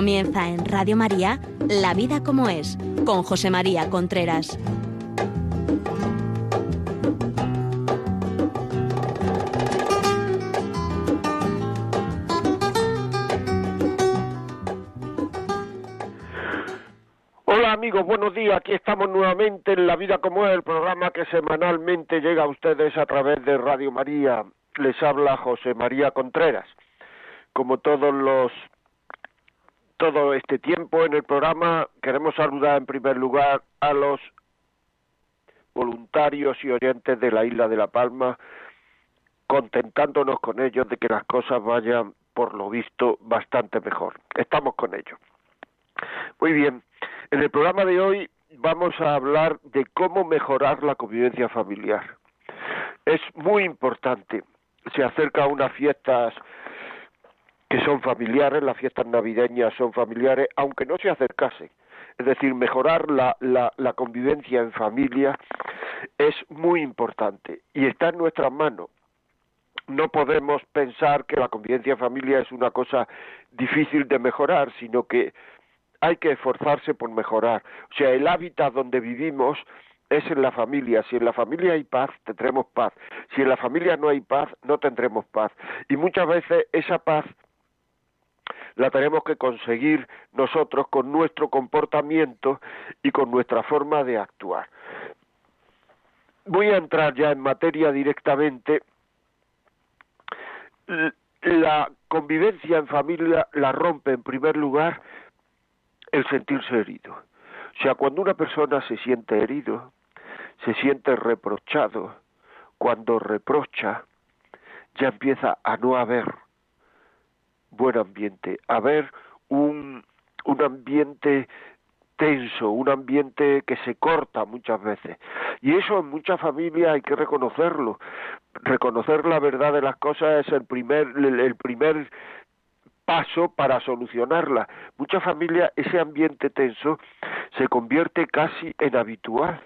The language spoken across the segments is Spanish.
Comienza en Radio María La vida como es, con José María Contreras. Hola amigos, buenos días. Aquí estamos nuevamente en La Vida como es, el programa que semanalmente llega a ustedes a través de Radio María. Les habla José María Contreras. Como todos los todo este tiempo en el programa queremos saludar en primer lugar a los voluntarios y oyentes de la isla de La Palma, contentándonos con ellos de que las cosas vayan, por lo visto, bastante mejor. Estamos con ellos. Muy bien, en el programa de hoy vamos a hablar de cómo mejorar la convivencia familiar. Es muy importante. Se acerca unas fiestas que son familiares, las fiestas navideñas son familiares, aunque no se acercasen. Es decir, mejorar la, la, la convivencia en familia es muy importante y está en nuestras manos. No podemos pensar que la convivencia en familia es una cosa difícil de mejorar, sino que hay que esforzarse por mejorar. O sea, el hábitat donde vivimos es en la familia. Si en la familia hay paz, tendremos paz. Si en la familia no hay paz, no tendremos paz. Y muchas veces esa paz la tenemos que conseguir nosotros con nuestro comportamiento y con nuestra forma de actuar. Voy a entrar ya en materia directamente. La convivencia en familia la rompe en primer lugar el sentirse herido. O sea, cuando una persona se siente herido, se siente reprochado, cuando reprocha, ya empieza a no haber buen ambiente, haber un, un ambiente tenso, un ambiente que se corta muchas veces. Y eso en muchas familias hay que reconocerlo. Reconocer la verdad de las cosas es el primer, el primer paso para solucionarla. Muchas familias ese ambiente tenso se convierte casi en habitual.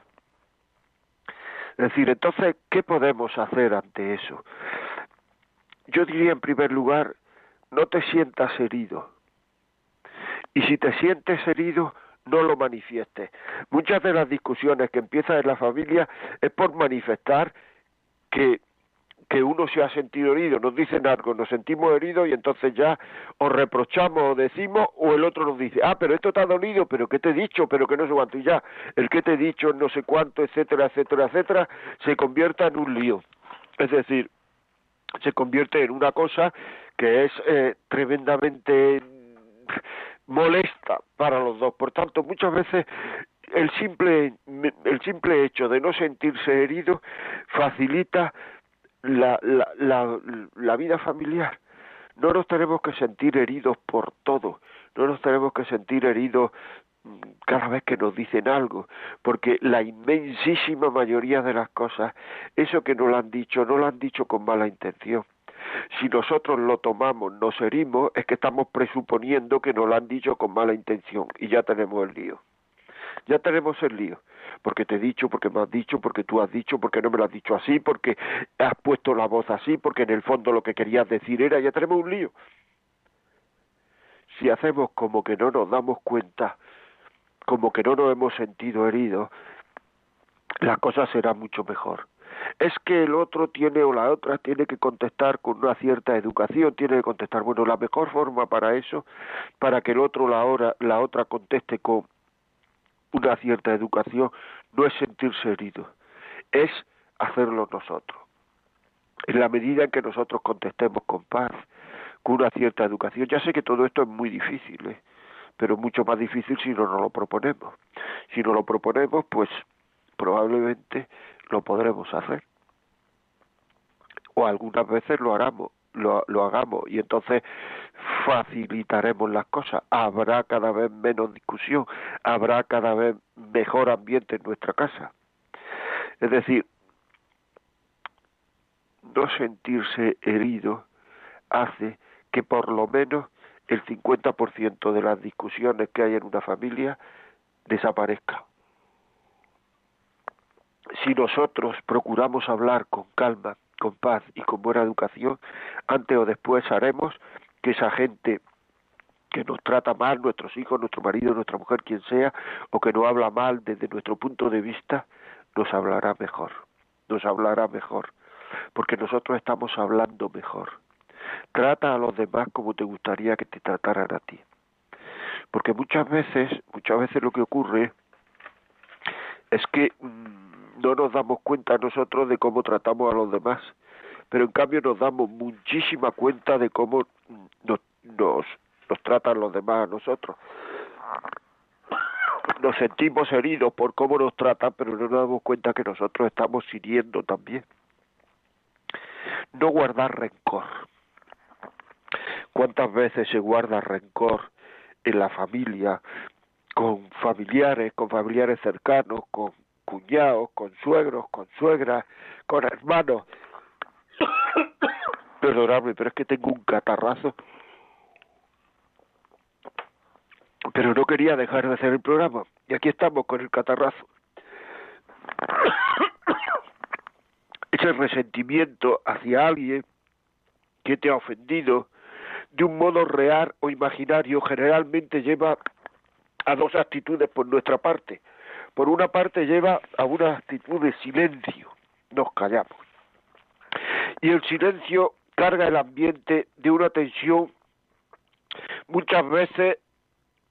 Es decir, entonces, ¿qué podemos hacer ante eso? Yo diría en primer lugar, no te sientas herido. Y si te sientes herido, no lo manifiestes. Muchas de las discusiones que empiezan en la familia es por manifestar que que uno se ha sentido herido, nos dicen algo, nos sentimos heridos y entonces ya os reprochamos o decimos o el otro nos dice, ah, pero esto te ha dolido, pero ¿qué te he dicho? Pero que no sé cuánto y ya, el que te he dicho, no sé cuánto, etcétera, etcétera, etcétera, se convierta en un lío. Es decir, se convierte en una cosa que es eh, tremendamente molesta para los dos. Por tanto, muchas veces el simple, el simple hecho de no sentirse herido facilita la, la, la, la vida familiar. No nos tenemos que sentir heridos por todo, no nos tenemos que sentir heridos cada vez que nos dicen algo, porque la inmensísima mayoría de las cosas, eso que nos lo han dicho, no lo han dicho con mala intención. Si nosotros lo tomamos, nos herimos, es que estamos presuponiendo que nos lo han dicho con mala intención y ya tenemos el lío. Ya tenemos el lío porque te he dicho, porque me has dicho, porque tú has dicho, porque no me lo has dicho así, porque has puesto la voz así, porque en el fondo lo que querías decir era, ya tenemos un lío. Si hacemos como que no nos damos cuenta, como que no nos hemos sentido heridos, la cosa será mucho mejor. Es que el otro tiene o la otra tiene que contestar con una cierta educación, tiene que contestar, bueno, la mejor forma para eso, para que el otro la, hora, la otra conteste con una cierta educación no es sentirse herido, es hacerlo nosotros. En la medida en que nosotros contestemos con paz, con una cierta educación, ya sé que todo esto es muy difícil, ¿eh? pero mucho más difícil si no nos lo proponemos. Si no lo proponemos, pues probablemente lo podremos hacer. O algunas veces lo haremos, lo, lo hagamos y entonces facilitaremos las cosas, habrá cada vez menos discusión, habrá cada vez mejor ambiente en nuestra casa. Es decir, no sentirse herido hace que por lo menos el 50% de las discusiones que hay en una familia desaparezca. Si nosotros procuramos hablar con calma, con paz y con buena educación, antes o después haremos que esa gente que nos trata mal, nuestros hijos, nuestro marido, nuestra mujer, quien sea, o que no habla mal desde nuestro punto de vista, nos hablará mejor, nos hablará mejor, porque nosotros estamos hablando mejor. Trata a los demás como te gustaría que te trataran a ti. Porque muchas veces, muchas veces lo que ocurre es que mm, no nos damos cuenta nosotros de cómo tratamos a los demás, pero en cambio nos damos muchísima cuenta de cómo nos, nos, nos tratan los demás a nosotros. Nos sentimos heridos por cómo nos tratan, pero no nos damos cuenta que nosotros estamos hiriendo también. No guardar rencor. ¿Cuántas veces se guarda rencor en la familia, con familiares, con familiares cercanos, con cuñados, con suegros, con suegras, con hermanos? Perdonadme, pero es que tengo un catarrazo. Pero no quería dejar de hacer el programa. Y aquí estamos con el catarrazo. Ese resentimiento hacia alguien que te ha ofendido, de un modo real o imaginario generalmente lleva a dos actitudes por nuestra parte. Por una parte lleva a una actitud de silencio, nos callamos. Y el silencio carga el ambiente de una tensión muchas veces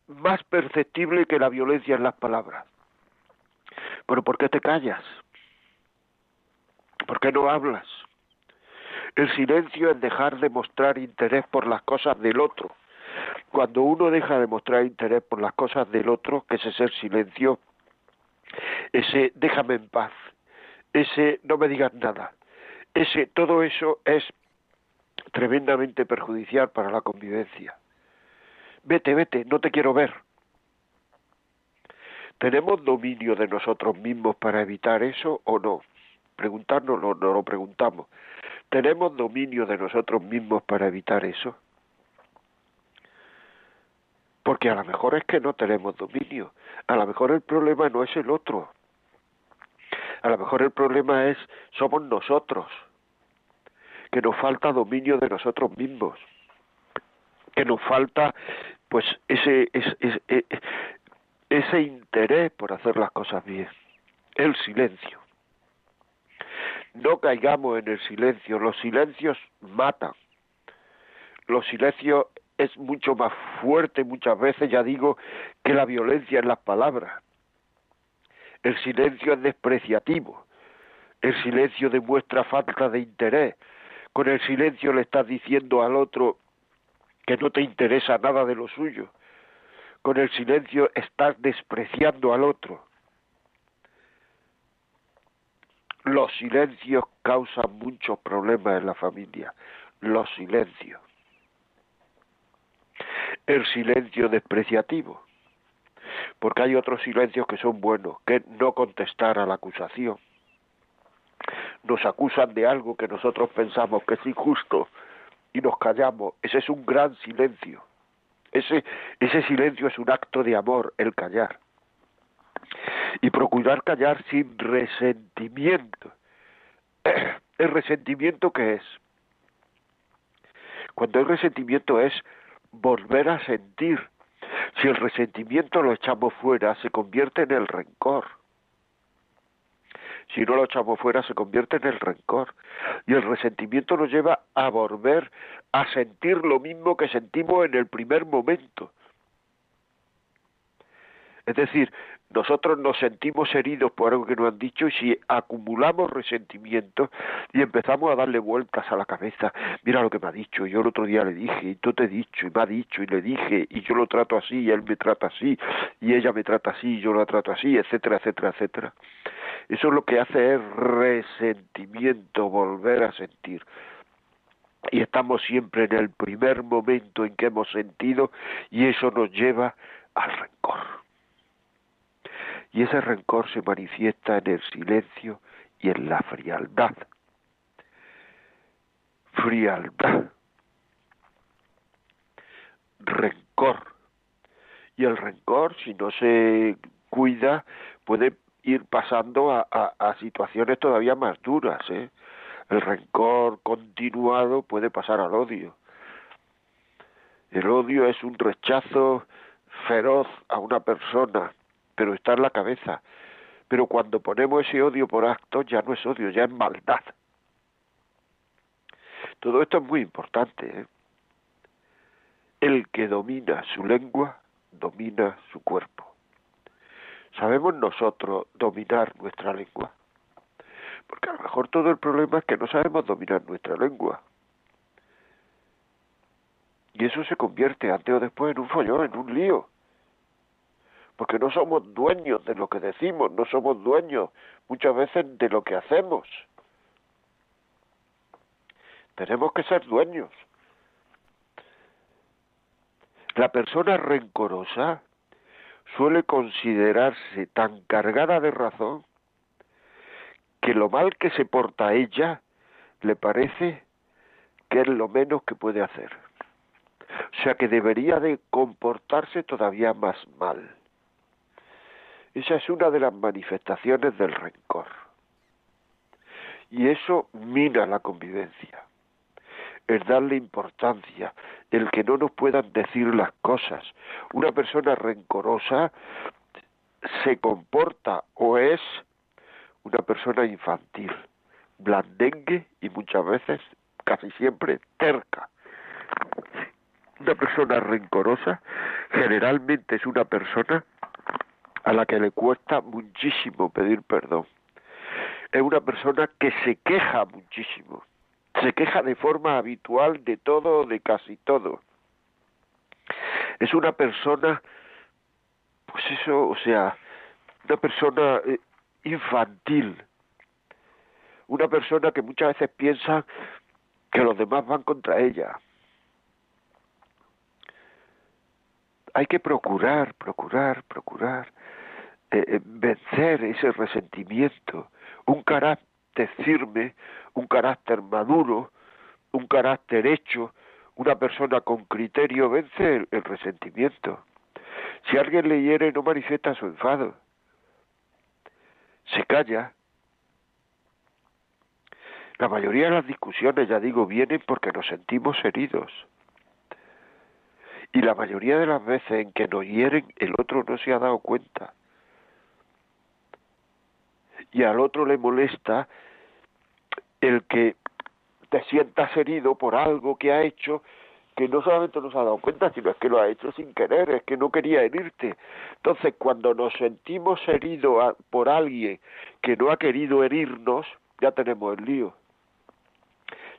más perceptible que la violencia en las palabras. Pero ¿por qué te callas? ¿Por qué no hablas? El silencio es dejar de mostrar interés por las cosas del otro. Cuando uno deja de mostrar interés por las cosas del otro, que es ese silencio, ese déjame en paz, ese no me digas nada, ese todo eso es tremendamente perjudicial para la convivencia. Vete, vete, no te quiero ver. ¿Tenemos dominio de nosotros mismos para evitar eso o no? Preguntarnos no lo preguntamos. ¿Tenemos dominio de nosotros mismos para evitar eso? Porque a lo mejor es que no tenemos dominio. A lo mejor el problema no es el otro. A lo mejor el problema es somos nosotros. Que nos falta dominio de nosotros mismos. Que nos falta pues ese, ese, ese, ese interés por hacer las cosas bien. El silencio. No caigamos en el silencio, los silencios matan. Los silencios es mucho más fuerte muchas veces, ya digo, que la violencia en las palabras. El silencio es despreciativo. El silencio demuestra falta de interés. Con el silencio le estás diciendo al otro que no te interesa nada de lo suyo. Con el silencio estás despreciando al otro. Los silencios causan muchos problemas en la familia. Los silencios. El silencio despreciativo. Porque hay otros silencios que son buenos, que no contestar a la acusación. Nos acusan de algo que nosotros pensamos que es injusto y nos callamos. Ese es un gran silencio. Ese, ese silencio es un acto de amor, el callar y procurar callar sin resentimiento. ¿El resentimiento qué es? Cuando el resentimiento es volver a sentir. Si el resentimiento lo echamos fuera, se convierte en el rencor. Si no lo echamos fuera, se convierte en el rencor. Y el resentimiento nos lleva a volver a sentir lo mismo que sentimos en el primer momento. Es decir, nosotros nos sentimos heridos por algo que nos han dicho y si acumulamos resentimiento y empezamos a darle vueltas a la cabeza, mira lo que me ha dicho, yo el otro día le dije, y tú te he dicho, y me ha dicho, y le dije, y yo lo trato así, y él me trata así, y ella me trata así, y yo la trato así, etcétera, etcétera, etcétera. Eso lo que hace es resentimiento, volver a sentir. Y estamos siempre en el primer momento en que hemos sentido y eso nos lleva al rencor y ese rencor se manifiesta en el silencio y en la frialdad. Frialdad. Rencor. Y el rencor, si no se cuida, puede ir pasando a, situaciones todavía más duras. ¿eh? El rencor continuado puede pasar al odio. El odio es un rechazo feroz a una persona, pero está en la cabeza. Pero cuando ponemos ese odio por acto, ya no es odio, ya es maldad. Todo esto es muy importante. ¿eh? El que domina su lengua, domina su cuerpo. ¿Sabemos nosotros dominar nuestra lengua? Porque a lo mejor todo el problema es que no sabemos dominar nuestra lengua. Y eso se convierte antes o después en un follón, en un lío. Porque no somos dueños de lo que decimos, no somos dueños muchas veces de lo que hacemos. Tenemos que ser dueños. La persona rencorosa suele considerarse tan cargada de razón que lo mal que se porta ella le parece que es lo menos que puede hacer. O sea que debería de comportarse todavía más mal. Esa es una de las manifestaciones del rencor. Y eso mina la convivencia. Es darle importancia, el que no nos puedan decir las cosas. Una persona rencorosa se comporta o es una persona infantil, blandengue y muchas veces, casi siempre, terca. Una persona rencorosa generalmente es una persona a la que le cuesta muchísimo pedir perdón. Es una persona que se queja muchísimo, se queja de forma habitual de todo, de casi todo. Es una persona, pues eso, o sea, una persona eh, infantil, una persona que muchas veces piensa que los demás van contra ella. Hay que procurar, procurar, procurar eh, eh, vencer ese resentimiento, un carácter firme, un carácter maduro, un carácter hecho, una persona con criterio vence el resentimiento. Si alguien le hiere no manifiesta su enfado, se calla. La mayoría de las discusiones, ya digo, vienen porque nos sentimos heridos. Y la mayoría de las veces en que nos hieren, el otro no se ha dado cuenta. Y al otro le molesta el que te sientas herido por algo que ha hecho que no solamente nos ha dado cuenta, sino es que lo ha hecho sin querer, es que no quería herirte. Entonces, cuando nos sentimos heridos por alguien que no ha querido herirnos, ya tenemos el lío.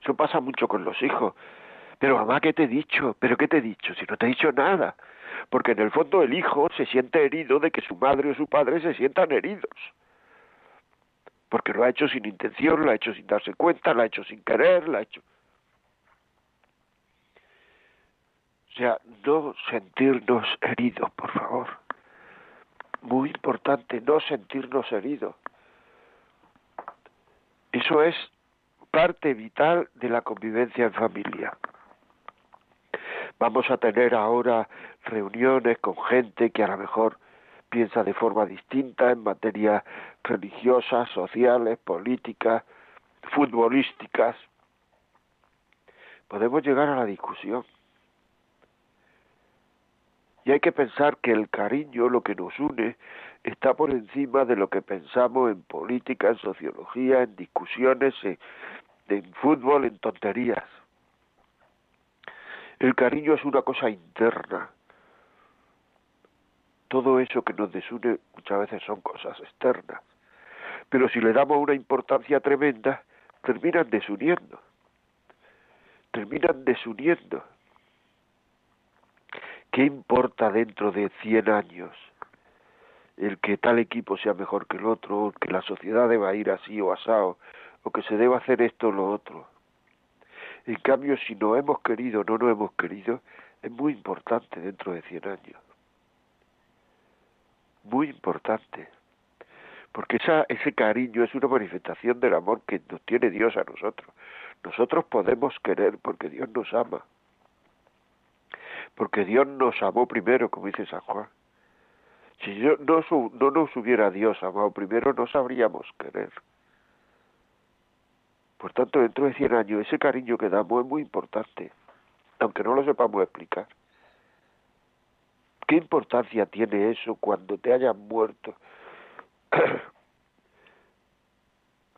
Eso pasa mucho con los hijos. Pero mamá, ¿qué te he dicho? ¿Pero qué te he dicho? Si no te he dicho nada. Porque en el fondo el hijo se siente herido de que su madre o su padre se sientan heridos. Porque lo ha hecho sin intención, lo ha hecho sin darse cuenta, lo ha hecho sin querer, lo ha hecho... O sea, no sentirnos heridos, por favor. Muy importante, no sentirnos heridos. Eso es parte vital de la convivencia en familia. Vamos a tener ahora reuniones con gente que a lo mejor piensa de forma distinta en materia religiosas, sociales, políticas, futbolísticas. Podemos llegar a la discusión y hay que pensar que el cariño, lo que nos une, está por encima de lo que pensamos en política, en sociología, en discusiones, en, fútbol, en tonterías. El cariño es una cosa interna. Todo eso que nos desune muchas veces son cosas externas. Pero si le damos una importancia tremenda, terminan desuniendo. Terminan desuniendo. ¿Qué importa dentro de 100 años el que tal equipo sea mejor que el otro, o que la sociedad deba ir así o asado, o que se deba hacer esto o lo otro? En cambio, si no hemos querido o no nos hemos querido, es muy importante dentro de 100 años. Muy importante. Porque esa, ese cariño es una manifestación del amor que nos tiene Dios a nosotros. Nosotros podemos querer porque Dios nos ama porque Dios nos amó primero, como dice San Juan. Si yo, no, no nos hubiera Dios amado primero, no sabríamos querer. Por tanto, dentro de 100 años, ese cariño que damos es muy importante, aunque no lo sepamos explicar. ¿Qué importancia tiene eso cuando te hayan muerto?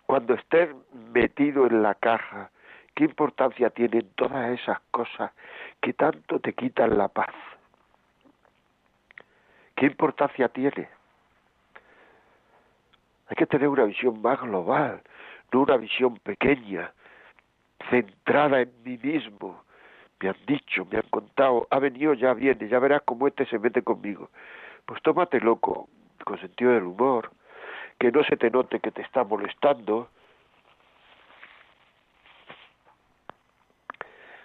cuando estés metido en la caja, ¿qué importancia tienen todas esas cosas que tanto te quitan la paz? ¿Qué importancia tiene? Hay que tener una visión más global, no una visión pequeña, centrada en mí mismo. Me han dicho, me han contado, ha venido, ya viene, ya verás cómo este se mete conmigo. Pues tómate loco, con sentido del humor, que no se te note que te está molestando.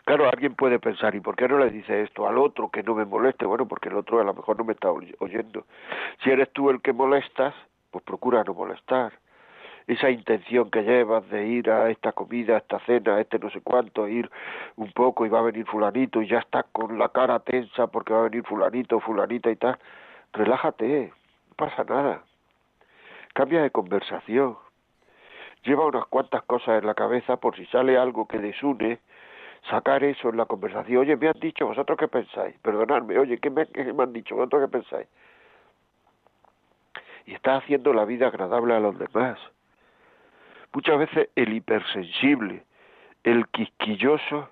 Claro, alguien puede pensar, ¿y por qué no le dice esto al otro que no me moleste? Bueno, porque el otro a lo mejor no me está oyendo. Si eres tú el que molestas, pues procura no molestar. Esa intención que llevas de ir a esta comida, a esta cena, a este no sé cuánto, ir un poco y va a venir fulanito y ya estás con la cara tensa porque va a venir fulanito, fulanita y tal, relájate, no pasa nada. Cambia de conversación. Lleva unas cuantas cosas en la cabeza por si sale algo que desune, sacar eso en la conversación. Oye, me han dicho, ¿vosotros qué pensáis? Perdonadme, oye, ¿qué me, qué me han dicho? ¿Vosotros qué pensáis? y está haciendo la vida agradable a los demás. Muchas veces el hipersensible, el quisquilloso,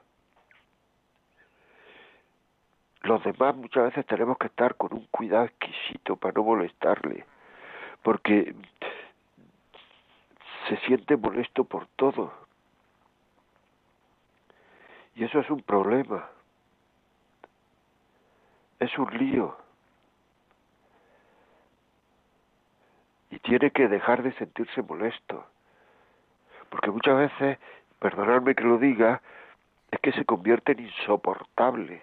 los demás muchas veces tenemos que estar con un cuidado exquisito para no molestarle, porque se siente molesto por todo. Y eso es un problema. Es un lío. y tiene que dejar de sentirse molesto. Porque muchas veces, perdonadme que lo diga, es que se convierte en insoportable.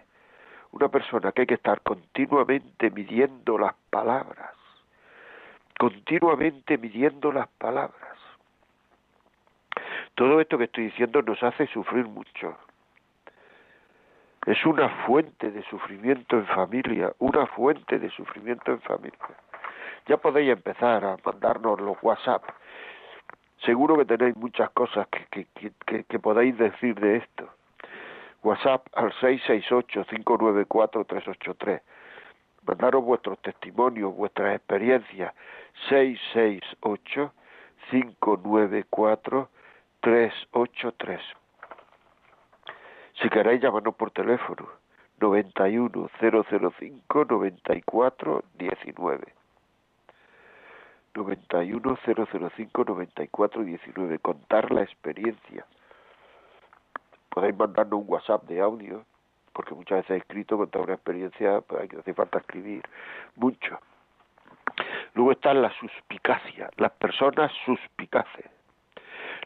Una persona que hay que estar continuamente midiendo las palabras, continuamente midiendo las palabras. Todo esto que estoy diciendo nos hace sufrir mucho. Es una fuente de sufrimiento en familia, una fuente de sufrimiento en familia ya podéis empezar a mandarnos los WhatsApp. Seguro que tenéis muchas cosas que, que, que, que podéis decir de esto. WhatsApp al 668-594-383. Mandaros vuestros testimonios, vuestras experiencias. 668-594-383. Si queréis, llamarnos por teléfono. 91 005 94 19. 91 005 94 19. Contar la experiencia. Podéis mandarnos un WhatsApp de audio, porque muchas veces he escrito, contar una experiencia, pues hay que hace falta escribir mucho. Luego está la suspicacia, las personas suspicaces.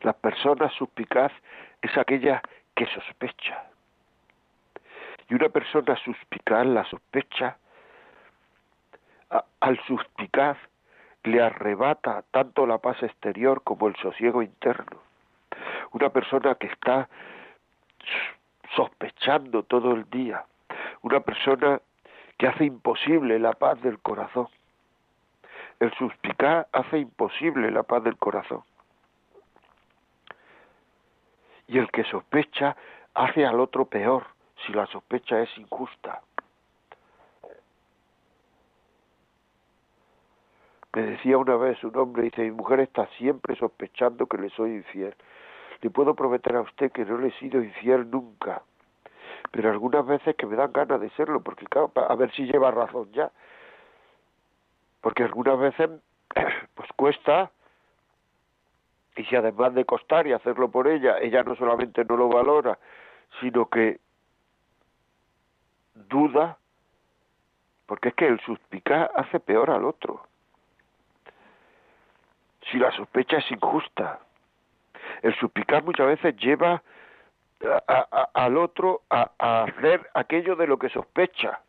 Las personas suspicaz es aquella que sospecha. Y una persona suspicaz, la sospecha, al suspicaz le arrebata tanto la paz exterior como el sosiego interno. Una persona que está sospechando todo el día, una persona que hace imposible la paz del corazón. El suspicaz hace imposible la paz del corazón. Y el que sospecha hace al otro peor si la sospecha es injusta. Me decía una vez un hombre, dice, mi mujer está siempre sospechando que le soy infiel. Le puedo prometer a usted que no le he sido infiel nunca, pero algunas veces que me dan ganas de serlo, porque claro, a ver si lleva razón ya. Porque algunas veces, pues cuesta, y si además de costar y hacerlo por ella, ella no solamente no lo valora, sino que duda, porque es que el suspicaz hace peor al otro si la sospecha es injusta. El suspicar muchas veces lleva al otro a, a hacer aquello de lo que sospecha.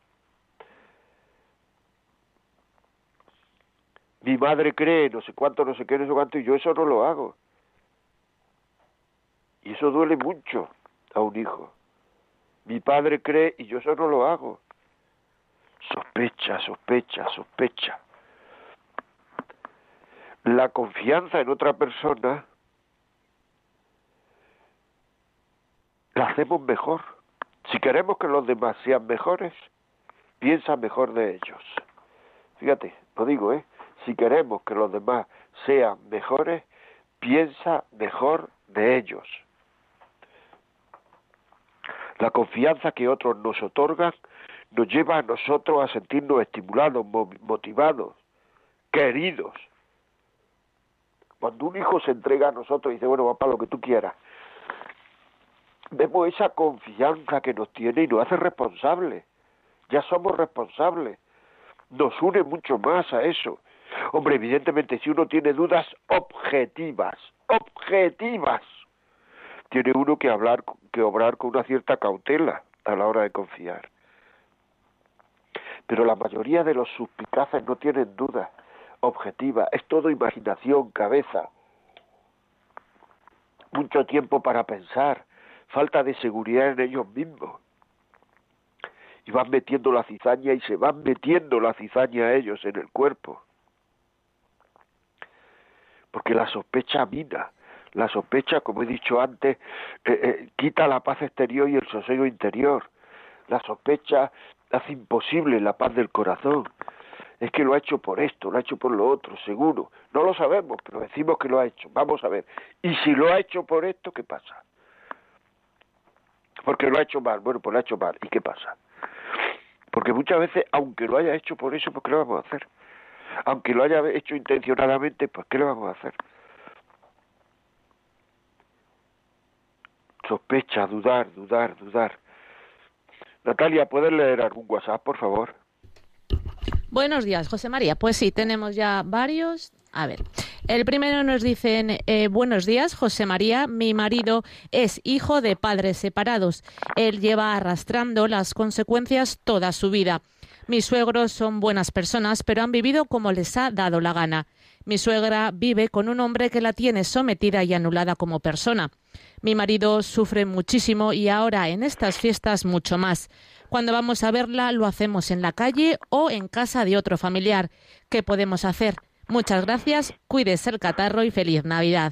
Mi madre cree no sé cuánto, no sé qué, no sé cuánto, y yo eso no lo hago. Y eso duele mucho a un hijo. Mi padre cree y yo eso no lo hago. Sospecha, sospecha, sospecha la confianza en otra persona la hacemos mejor. Si queremos que los demás sean mejores, piensa mejor de ellos. Fíjate, lo digo, ¿eh? Si queremos que los demás sean mejores, piensa mejor de ellos. La confianza que otros nos otorgan nos lleva a nosotros a sentirnos estimulados, motivados, queridos. Cuando un hijo se entrega a nosotros y dice, bueno, papá, lo que tú quieras, vemos esa confianza que nos tiene y nos hace responsables. Ya somos responsables. Nos une mucho más a eso. Hombre, evidentemente, si uno tiene dudas objetivas, objetivas, tiene uno que hablar, que obrar con una cierta cautela a la hora de confiar. Pero la mayoría de los suspicaces no tienen dudas objetivas, es todo imaginación, cabeza, mucho tiempo para pensar, falta de seguridad en ellos mismos. Y van metiendo la cizaña y se van metiendo la cizaña a ellos en el cuerpo. Porque la sospecha mina, la sospecha, como he dicho antes, eh, eh, quita la paz exterior y el sosiego interior. La sospecha hace imposible la paz del corazón. Es que lo ha hecho por esto, lo ha hecho por lo otro, seguro. No lo sabemos, pero decimos que lo ha hecho. Vamos a ver. Y si lo ha hecho por esto, ¿qué pasa? Porque lo ha hecho mal. Bueno, pues lo ha hecho mal. ¿Y qué pasa? Porque muchas veces, aunque lo haya hecho por eso, pues ¿qué lo vamos a hacer? Aunque lo haya hecho intencionadamente, pues ¿qué le vamos a hacer? Sospecha, dudar, dudar, dudar. Natalia, ¿puedes leer algún WhatsApp, por favor? Buenos días, José María. Pues sí, tenemos ya varios. A ver, el primero nos dicen, eh, buenos días, José María, mi marido es hijo de padres separados. Él lleva arrastrando las consecuencias toda su vida. Mis suegros son buenas personas, pero han vivido como les ha dado la gana. Mi suegra vive con un hombre que la tiene sometida y anulada como persona. Mi marido sufre muchísimo y ahora en estas fiestas mucho más. Cuando vamos a verla lo hacemos en la calle o en casa de otro familiar. ¿Qué podemos hacer? Muchas gracias, cuídese el catarro y feliz Navidad.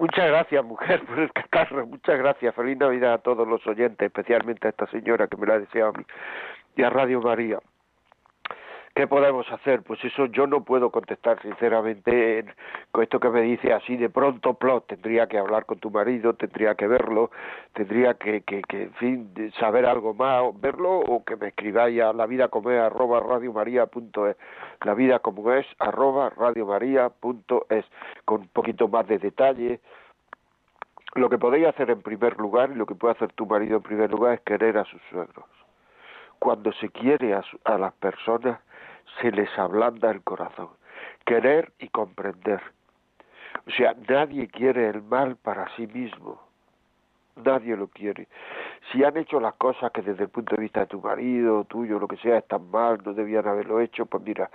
Muchas gracias, mujer, por el catarro. Muchas gracias. Feliz Navidad a todos los oyentes, especialmente a esta señora que me la ha deseado a mí y a Radio María. ¿Qué podemos hacer? Pues eso yo no puedo contestar sinceramente con esto que me dice así de pronto plot. Tendría que hablar con tu marido, tendría que verlo, tendría que, que, que en fin, saber algo más, verlo o que me escribáis a la vida como es arroba radiomaria.es, la vida como es arroba radiomaria.es, con un poquito más de detalle. Lo que podéis hacer en primer lugar y lo que puede hacer tu marido en primer lugar es querer a sus suegros. Cuando se quiere a, a las personas, se les ablanda el corazón. Querer y comprender. O sea, nadie quiere el mal para sí mismo. Nadie lo quiere. Si han hecho las cosas que desde el punto de vista de tu marido, tuyo, lo que sea, están mal, no debían haberlo hecho, pues mira,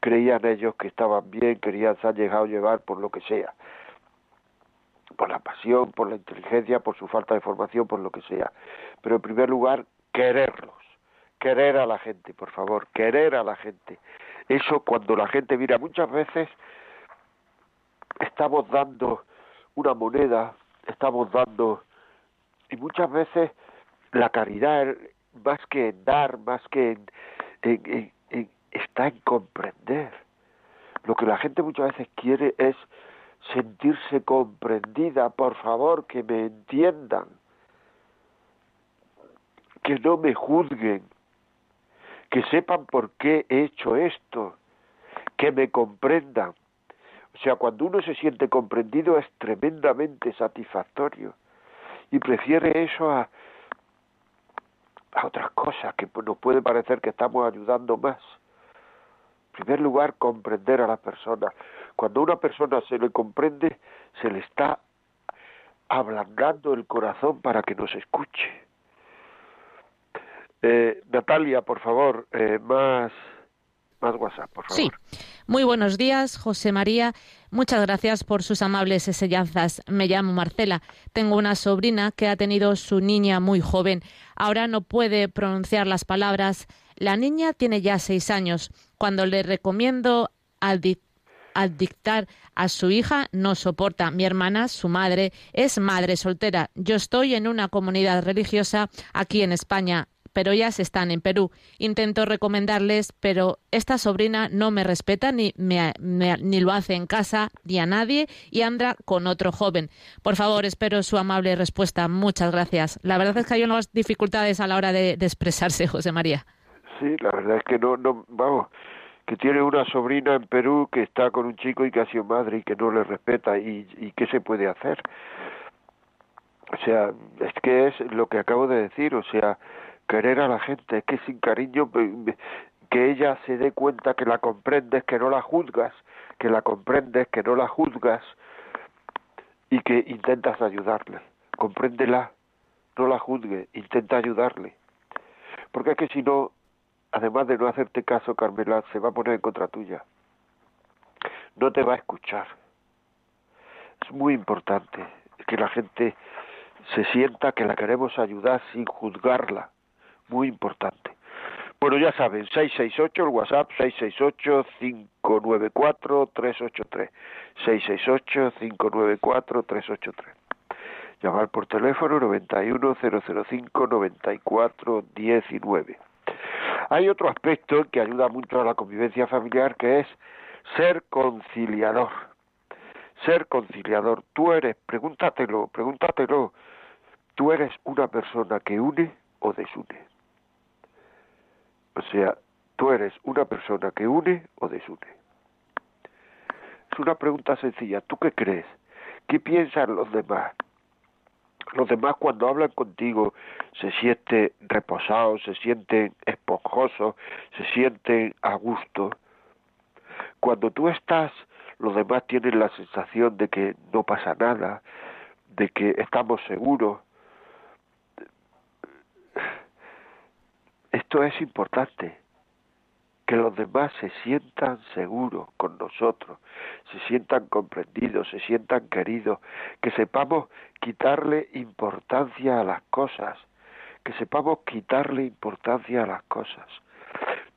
creían ellos que estaban bien, querían, se han llegado a llevar por lo que sea. Por la pasión, por la inteligencia, por su falta de formación, por lo que sea. Pero en primer lugar, quererlos querer a la gente, por favor, querer a la gente. Eso cuando la gente mira, muchas veces estamos dando una moneda, estamos dando, y muchas veces la caridad, más que en dar, más que en, está en comprender. Lo que la gente muchas veces quiere es sentirse comprendida, por favor, que me entiendan, que no me juzguen, que sepan por qué he hecho esto, que me comprendan. O sea, cuando uno se siente comprendido es tremendamente satisfactorio y prefiere eso a, a otras cosas que nos puede parecer que estamos ayudando más. En primer lugar, comprender a la persona. Cuando a una persona se le comprende, se le está ablandando el corazón para que nos escuche. Eh, Natalia, por favor, eh, más, más WhatsApp, por favor. Sí. Muy buenos días, José María. Muchas gracias por sus amables enseñanzas. Me llamo Marcela. Tengo una sobrina que ha tenido su niña muy joven. Ahora no puede pronunciar las palabras. La niña tiene ya seis años. Cuando le recomiendo al, al dictar a su hija, no soporta. Mi hermana, su madre, es madre soltera. Yo estoy en una comunidad religiosa aquí en España pero ellas están en Perú. Intento recomendarles, pero esta sobrina no me respeta ni, ni lo hace en casa ni a nadie y anda con otro joven. Por favor, espero su amable respuesta. Muchas gracias. La verdad es que hay unas dificultades a la hora de, expresarse, José María. Sí, la verdad es que no, no, vamos, que tiene una sobrina en Perú que está con un chico y que ha sido madre y que no le respeta y, y qué se puede hacer. O sea, es que es lo que acabo de decir, o sea, querer a la gente, es que sin cariño, que ella se dé cuenta que la comprendes, que no la juzgas, que la comprendes, que no la juzgas y que intentas ayudarle. Compréndela, no la juzgue, intenta ayudarle. Porque es que si no, además de no hacerte caso, Carmela, se va a poner en contra tuya. No te va a escuchar. Es muy importante que la gente se sienta que la queremos ayudar sin juzgarla. Muy importante. Bueno, ya saben, 668, el WhatsApp 668-594-383. 668-594-383. Llamar por teléfono 91-005-94-19. Hay otro aspecto que ayuda mucho a la convivencia familiar que es ser conciliador. Ser conciliador. Tú eres, pregúntatelo, pregúntatelo tú eres una persona que une o desune. O sea, tú eres una persona que une o desune. Es una pregunta sencilla. ¿Tú qué crees? ¿Qué piensan los demás? Los demás cuando hablan contigo se sienten reposados, se sienten esponjosos, se sienten a gusto. Cuando tú estás, los demás tienen la sensación de que no pasa nada, de que estamos seguros, Esto es importante, que los demás se sientan seguros con nosotros, se sientan comprendidos, se sientan queridos, que sepamos quitarle importancia a las cosas, que sepamos quitarle importancia a las cosas.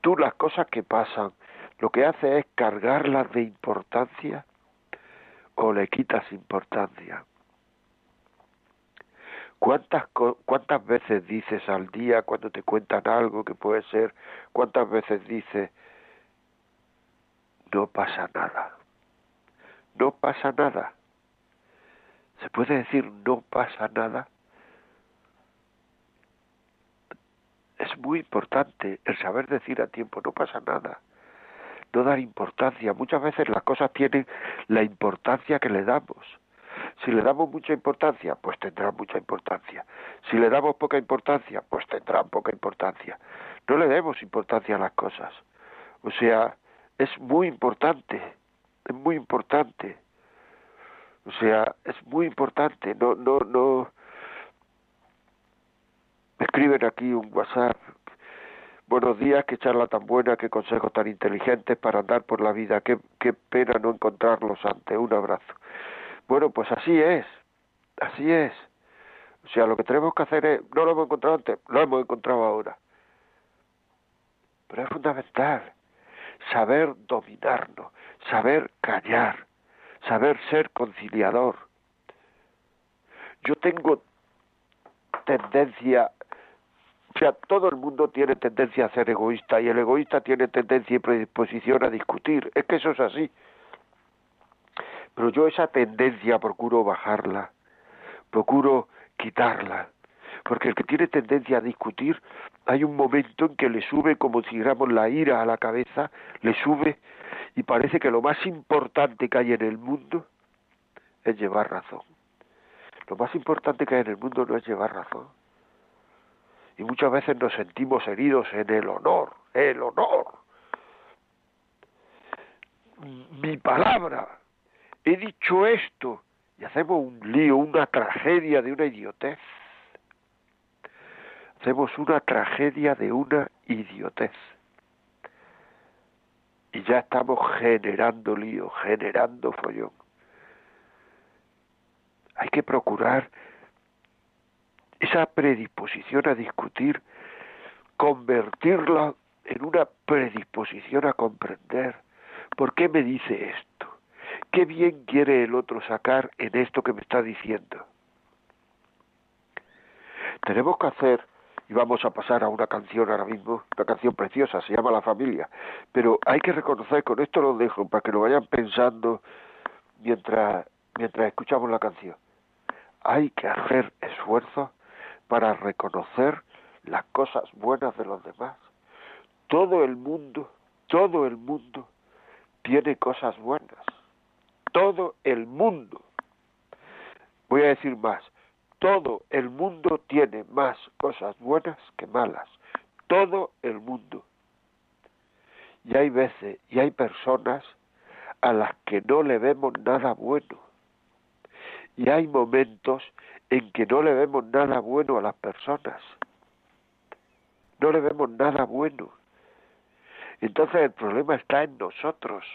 Tú las cosas que pasan, lo que haces es cargarlas de importancia o le quitas importancia. ¿Cuántas, ¿Cuántas veces dices al día cuando te cuentan algo que puede ser? ¿Cuántas veces dices, no pasa nada? No pasa nada. ¿Se puede decir no pasa nada? Es muy importante el saber decir a tiempo no pasa nada. No dar importancia. Muchas veces las cosas tienen la importancia que le damos si le damos mucha importancia, pues tendrán mucha importancia. Si le damos poca importancia, pues tendrán poca importancia. No le demos importancia a las cosas. O sea, es muy importante, es muy importante. O sea, es muy importante. No, no, no. Me escriben aquí un WhatsApp. Buenos días, qué charla tan buena, qué consejos tan inteligentes para andar por la vida. Qué, qué pena no encontrarlos antes. Un abrazo. Bueno, pues así es, así es. O sea, lo que tenemos que hacer es, no lo hemos encontrado antes, lo hemos encontrado ahora. Pero es fundamental saber dominarnos, saber callar, saber ser conciliador. Yo tengo tendencia, o sea, todo el mundo tiene tendencia a ser egoísta y el egoísta tiene tendencia y predisposición a discutir. Es que eso es así. Pero yo esa tendencia procuro bajarla, procuro quitarla, porque el que tiene tendencia a discutir, hay un momento en que le sube como si dijéramos la ira a la cabeza, le sube y parece que lo más importante que hay en el mundo es llevar razón. Lo más importante que hay en el mundo no es llevar razón. Y muchas veces nos sentimos heridos en el honor, el honor. Mi palabra, he dicho esto y hacemos un lío, una tragedia de una idiotez. Hacemos una tragedia de una idiotez. Y ya estamos generando lío, generando follón. Hay que procurar esa predisposición a discutir, convertirla en una predisposición a comprender. ¿Por qué me dice esto? ¿Qué bien quiere el otro sacar en esto que me está diciendo? Tenemos que hacer, y vamos a pasar a una canción ahora mismo, una canción preciosa, se llama La familia, pero hay que reconocer, con esto lo dejo, para que lo vayan pensando mientras, mientras escuchamos la canción, hay que hacer esfuerzo para reconocer las cosas buenas de los demás. Todo el mundo, todo el mundo tiene cosas buenas. Todo el mundo. Voy a decir más, todo el mundo tiene más cosas buenas que malas. Todo el mundo. Y hay veces y hay personas a las que no le vemos nada bueno. Y hay momentos en que no le vemos nada bueno a las personas. No le vemos nada bueno. Entonces el problema está en nosotros.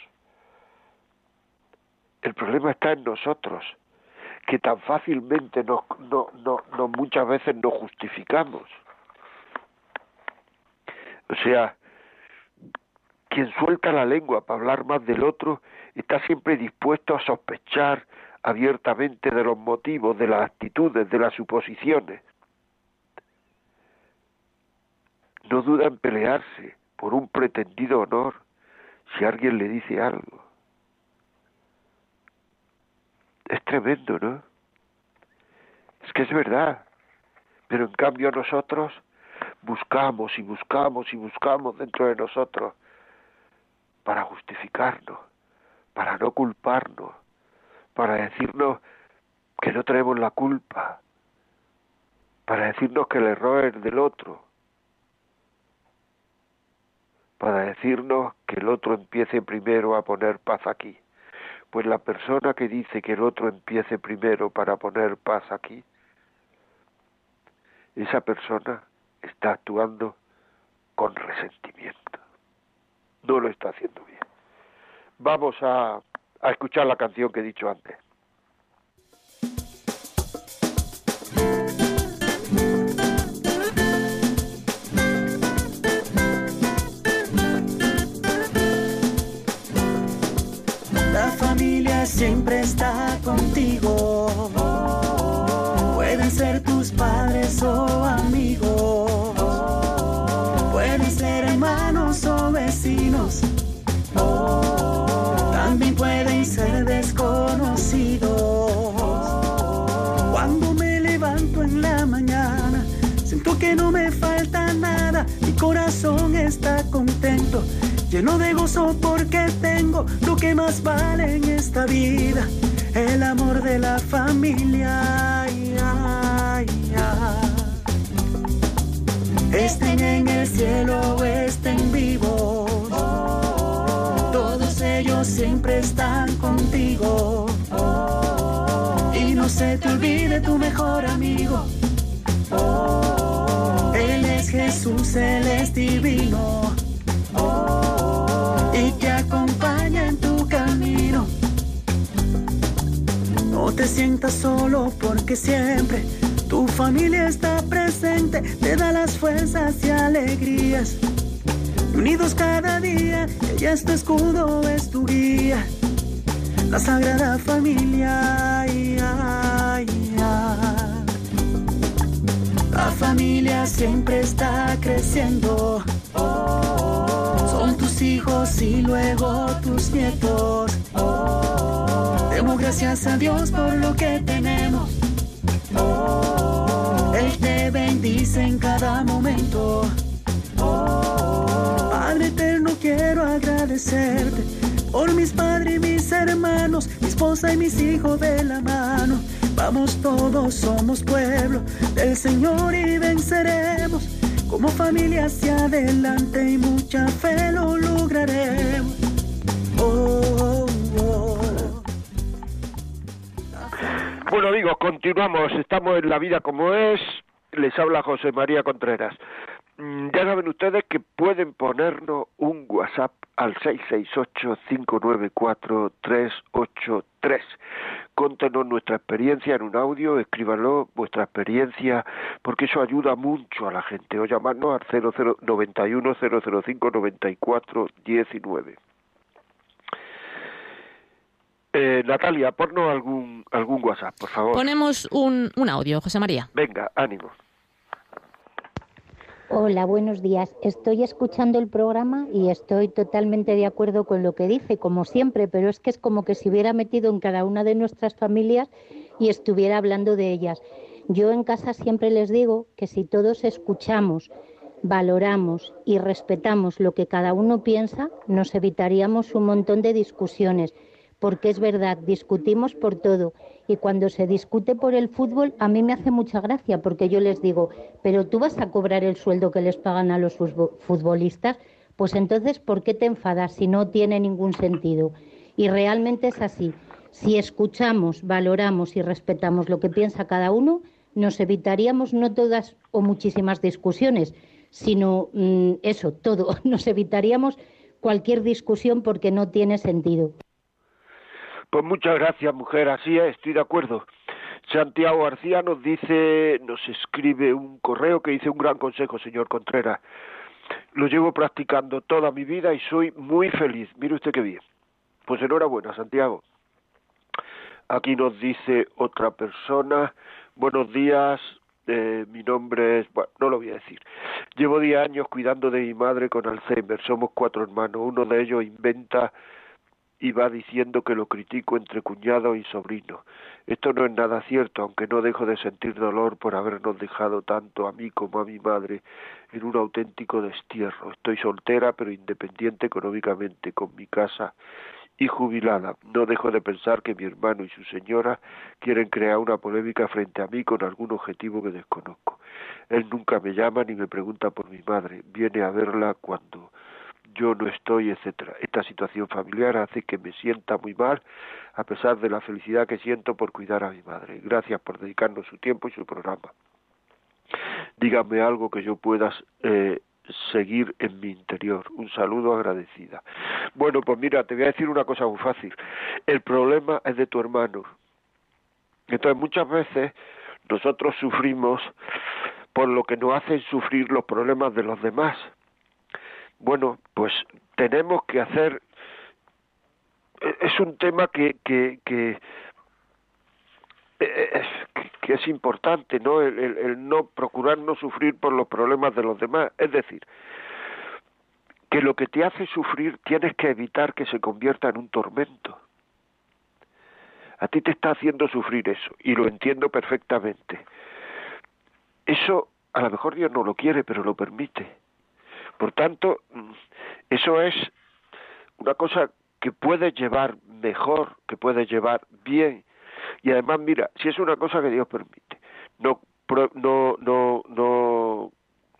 El problema está en nosotros, que tan fácilmente no, no, no, muchas veces nos justificamos. O sea, quien suelta la lengua para hablar más del otro está siempre dispuesto a sospechar abiertamente de los motivos, de las actitudes, de las suposiciones. No duda en pelearse por un pretendido honor si alguien le dice algo. Es tremendo, ¿no? Es que es verdad. Pero en cambio nosotros buscamos y buscamos y buscamos dentro de nosotros para justificarnos, para no culparnos, para decirnos que no tenemos la culpa, para decirnos que el error es del otro, para decirnos que el otro empiece primero a poner paz aquí. Pues la persona que dice que el otro empiece primero para poner paz aquí, esa persona está actuando con resentimiento. No lo está haciendo bien. Vamos a, a escuchar la canción que he dicho antes. Siempre está contigo. Pueden ser tus padres o amigos. Pueden ser hermanos o vecinos. También pueden ser desconocidos. Cuando me levanto en la mañana, siento que no me falta nada. Mi corazón está contento lleno de gozo porque tengo lo que más vale en esta vida, el amor de la familia. Estén en el cielo o estén vivos, todos ellos siempre están contigo. Y no se te olvide tu mejor amigo. Él es Jesús, Él es divino te sientas solo porque siempre tu familia está presente, te da las fuerzas y alegrías. Unidos cada día, ella es tu escudo, es tu guía. La sagrada familia. La familia siempre está creciendo hijos y luego tus nietos. Gracias a Dios por lo que tenemos. Él te bendice en cada momento. Padre eterno, quiero agradecerte por mis padres y mis hermanos, mi esposa y mis hijos de la mano. Vamos todos, somos pueblo del Señor y venceremos como familia hacia adelante y mucha fe lo lograremos. Oh, oh. Bueno amigos, continuamos. Estamos en la vida como es. Les habla José María Contreras. Mm, ya saben ustedes que pueden ponernos un WhatsApp al 668-594-383 Contenos nuestra experiencia en un audio, escríbanlo, vuestra experiencia, porque eso ayuda mucho a la gente. O llamarnos al 0091 005 94 19. Eh, Natalia, ponnos algún, algún WhatsApp, por favor. Ponemos un, un audio, José María. Venga, ánimo. Hola, buenos días. Estoy escuchando el programa y estoy totalmente de acuerdo con lo que dice, como siempre, pero es que es como que se hubiera metido en cada una de nuestras familias y estuviera hablando de ellas. Yo en casa siempre les digo que si todos escuchamos, valoramos y respetamos lo que cada uno piensa, nos evitaríamos un montón de discusiones, porque es verdad, discutimos por todo y cuando se discute por el fútbol, a mí me hace mucha gracia porque yo les digo, pero tú vas a cobrar el sueldo que les pagan a los futbolistas, pues entonces, ¿por qué te enfadas si no tiene ningún sentido? Y realmente es así. Si escuchamos, valoramos y respetamos lo que piensa cada uno, nos evitaríamos no todas o muchísimas discusiones, sino mm, eso, todo. Nos evitaríamos cualquier discusión porque no tiene sentido. Pues muchas gracias, mujer. Así es, estoy de acuerdo. Santiago García nos dice, nos escribe un correo que dice un gran consejo, señor Contreras. Lo llevo practicando toda mi vida y soy muy feliz. Mire usted qué bien. Pues enhorabuena, Santiago. Aquí nos dice otra persona, buenos días, eh, mi nombre es, bueno, no lo voy a decir. Llevo 10 años cuidando de mi madre con Alzheimer, somos cuatro hermanos, uno de ellos inventa y va diciendo que lo critico entre cuñado y sobrino. Esto no es nada cierto, aunque no dejo de sentir dolor por habernos dejado tanto a mí como a mi madre en un auténtico destierro. Estoy soltera pero independiente económicamente, con mi casa y jubilada. No dejo de pensar que mi hermano y su señora quieren crear una polémica frente a mí con algún objetivo que desconozco. Él nunca me llama ni me pregunta por mi madre. Viene a verla cuando yo no estoy, etcétera. Esta situación familiar hace que me sienta muy mal, a pesar de la felicidad que siento por cuidar a mi madre. Gracias por dedicarnos su tiempo y su programa. Dígame algo que yo pueda eh, seguir en mi interior. Un saludo agradecida. Bueno, pues mira, te voy a decir una cosa muy fácil. El problema es de tu hermano. Entonces muchas veces nosotros sufrimos por lo que nos hacen sufrir los problemas de los demás. Bueno, pues tenemos que hacer e, es un tema que que, que e, que es importante, ¿no? El, el, no procurar no sufrir por los problemas de los demás. Es decir, que lo que te hace sufrir tienes que evitar que se convierta en un tormento. A ti te está haciendo sufrir eso, y lo entiendo perfectamente. Eso a lo mejor Dios no lo quiere, pero lo permite. Por tanto, mm, eso es una cosa que puedes llevar mejor, que puedes llevar bien. Y además, mira, si es una cosa que Dios permite, no, no, no, no,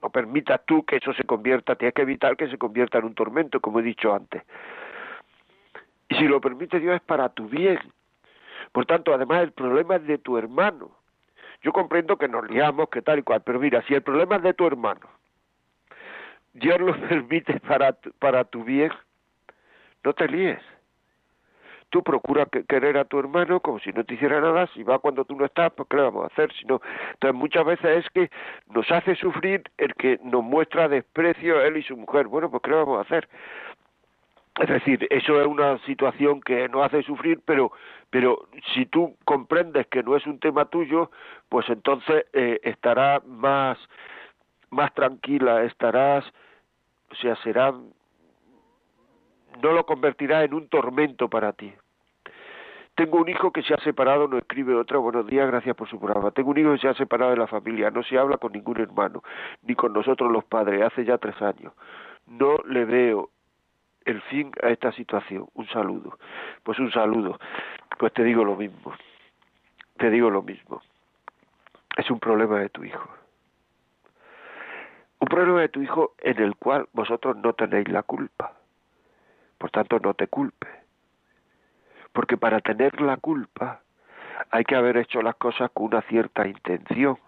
no permitas tú que eso se convierta, tienes que evitar que se convierta en un tormento, como he dicho antes. Y si lo permite Dios es para tu bien. Por tanto, además el problema es de tu hermano. Yo comprendo que nos liamos, que tal y cual, pero mira, si el problema es de tu hermano, Dios lo permite para tu, para tu bien, no te líes. Tú procura querer a tu hermano como si no te hiciera nada, si va cuando tú no estás, pues ¿qué le vamos a hacer? Si entonces muchas veces es que nos hace sufrir el que nos muestra desprecio él y su mujer. Bueno, pues ¿qué le vamos a hacer? Es decir, eso es una situación que nos hace sufrir, pero, pero si tú comprendes que no es un tema tuyo, pues entonces eh, estarás más, más tranquila, estarás o sea, será, no lo convertirá en un tormento para ti. Tengo un hijo que se ha separado, no escribe otra, buenos días, gracias por su programa. Tengo un hijo que se ha separado de la familia, no se habla con ningún hermano, ni con nosotros los padres, hace ya tres años. No le veo el fin a esta situación. Un saludo. Pues un saludo. Pues te digo lo mismo. Te digo lo mismo. Es un problema de tu hijo un problema de tu hijo en el cual vosotros no tenéis la culpa. Por tanto, no te culpe. Porque para tener la culpa hay que haber hecho las cosas con una cierta intención.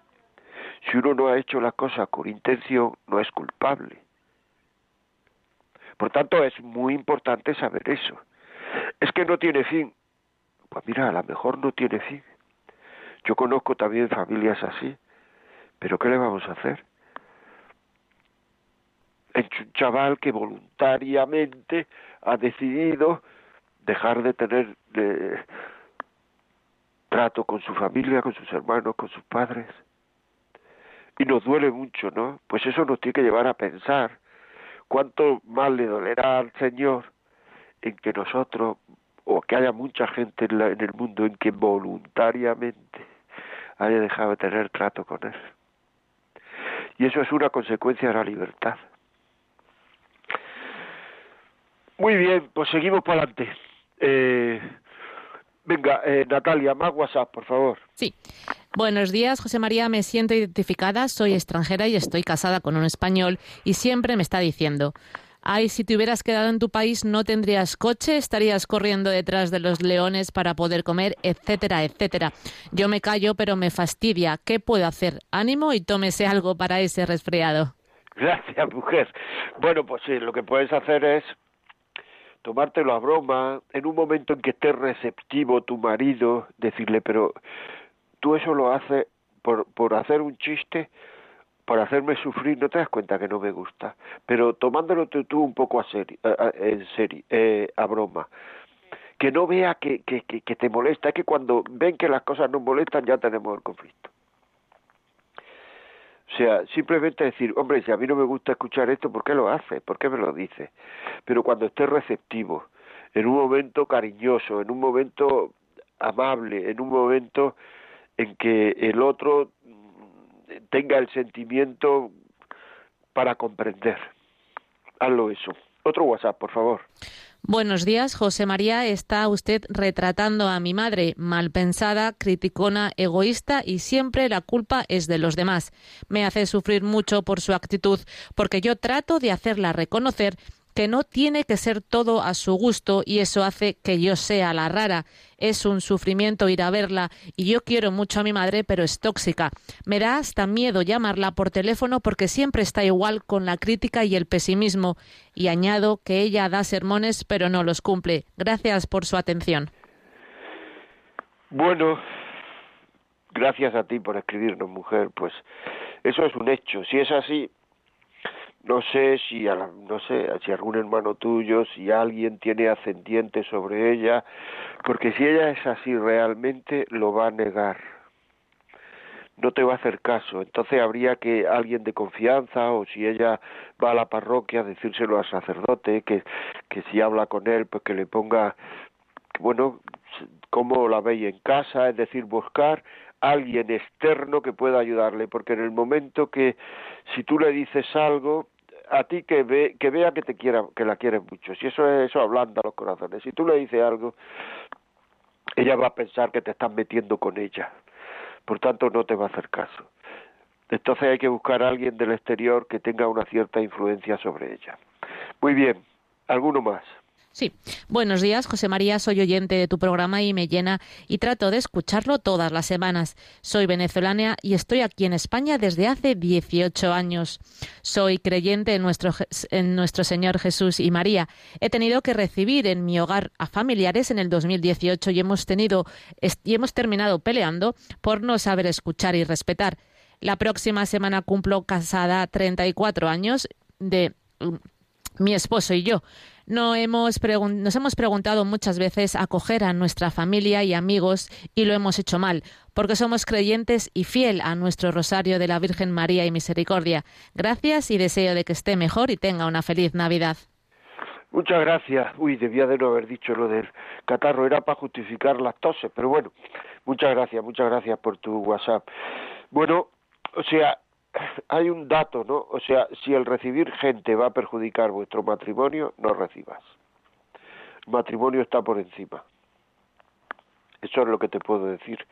Si uno no ha hecho las cosas con intención, no es culpable. Por tanto, es muy importante saber eso. Es que no tiene fin. Pues mira, a lo mejor no tiene fin. Yo conozco también familias así, pero ¿qué le vamos a hacer? Es un chaval que voluntariamente ha decidido dejar de tener trato con su familia, con sus hermanos, con sus padres. y nos duele mucho, ¿no? Pues eso nos tiene que llevar a pensar cuánto más le dolerá al Señor en que nosotros, o que haya mucha gente en, en el mundo en que voluntariamente haya dejado de tener trato con Él. Y eso es una consecuencia de la libertad. Muy bien, pues seguimos para adelante. Eh, venga, eh, Natalia, más WhatsApp, por favor. Sí. Buenos días, José María. Me siento identificada, soy extranjera y estoy casada con un español y siempre me está diciendo, ay, si te hubieras quedado en tu país no tendrías coche, estarías corriendo detrás de los leones para poder comer, etcétera, etcétera. Yo me callo, pero me fastidia. ¿Qué puedo hacer? Ánimo y tómese algo para ese resfriado. Gracias, mujer. Bueno, pues sí, lo que puedes hacer es tomártelo a broma, en un momento en que esté receptivo tu marido, decirle, pero tú eso lo haces por, por hacer un chiste, por hacerme sufrir, no te das cuenta que no me gusta, pero tomándolo tú, un poco a serio, en eh, a broma. Que no vea que, que, que te molesta, es que cuando ven que las cosas nos molestan ya tenemos el conflicto. O sea, simplemente decir, hombre, si a mí no me gusta escuchar esto, ¿por qué lo hace? ¿Por qué me lo dice? Pero cuando esté receptivo, en un momento cariñoso, en un momento amable, en un momento en que el otro tenga el sentimiento para comprender. Hazlo eso. Otro WhatsApp, por favor. Buenos días, José María. Está usted retratando a mi madre, mal pensada, criticona, egoísta y siempre la culpa es de los demás. Me hace sufrir mucho por su actitud, porque yo trato de hacerla reconocer que no tiene que ser todo a su gusto y eso hace que yo sea la rara. Es un sufrimiento ir a verla y yo quiero mucho a mi madre, pero es tóxica. Me da hasta miedo llamarla por teléfono porque siempre está igual con la crítica y el pesimismo. Y añado que ella da sermones, pero no los cumple. Gracias por su atención. Bueno, gracias a ti por escribirnos, mujer. Pues eso es un hecho. Si es así, no sé si no sé si algún hermano tuyo si alguien tiene ascendiente sobre ella porque si ella es así realmente lo va a negar. No te va a hacer caso. Entonces habría que alguien de confianza o si ella va a la parroquia decírselo al sacerdote que que si habla con él pues que le ponga bueno cómo la veis en casa es decir buscar alguien externo que pueda ayudarle, porque en el momento que si tú le dices algo, a ti que ve, que vea que te quiera, que la quieres mucho. Si eso es eso ablanda los corazones. Si tú le dices algo, ella va a pensar que te estás metiendo con ella. Por tanto, no te va a hacer caso. Entonces hay que buscar a alguien del exterior que tenga una cierta influencia sobre ella. Muy bien, ¿alguno más? Sí. Buenos días, José María. Soy oyente de tu programa y me llena y trato de escucharlo todas las semanas. Soy venezolana y estoy aquí en España desde hace 18 años. Soy creyente en nuestro, en nuestro Señor Jesús y María. He tenido que recibir en mi hogar a familiares en el 2018 y hemos tenido y hemos terminado peleando por no saber escuchar y respetar. La próxima semana cumplo casada 34 años de mm, mi esposo y yo. No hemos nos hemos preguntado muchas veces acoger a nuestra familia y amigos y lo hemos hecho mal, porque somos creyentes y fiel a nuestro rosario de la Virgen María y Misericordia. Gracias y deseo de que esté mejor y tenga una feliz Navidad. Muchas gracias. Uy, debía de no haber dicho lo del catarro, era para justificar las toses, pero bueno, muchas gracias, muchas gracias por tu WhatsApp. Bueno, o sea, hay un dato, ¿no? O sea, si el recibir gente va a perjudicar vuestro matrimonio, no recibas. El matrimonio está por encima. Eso es lo que te puedo decir.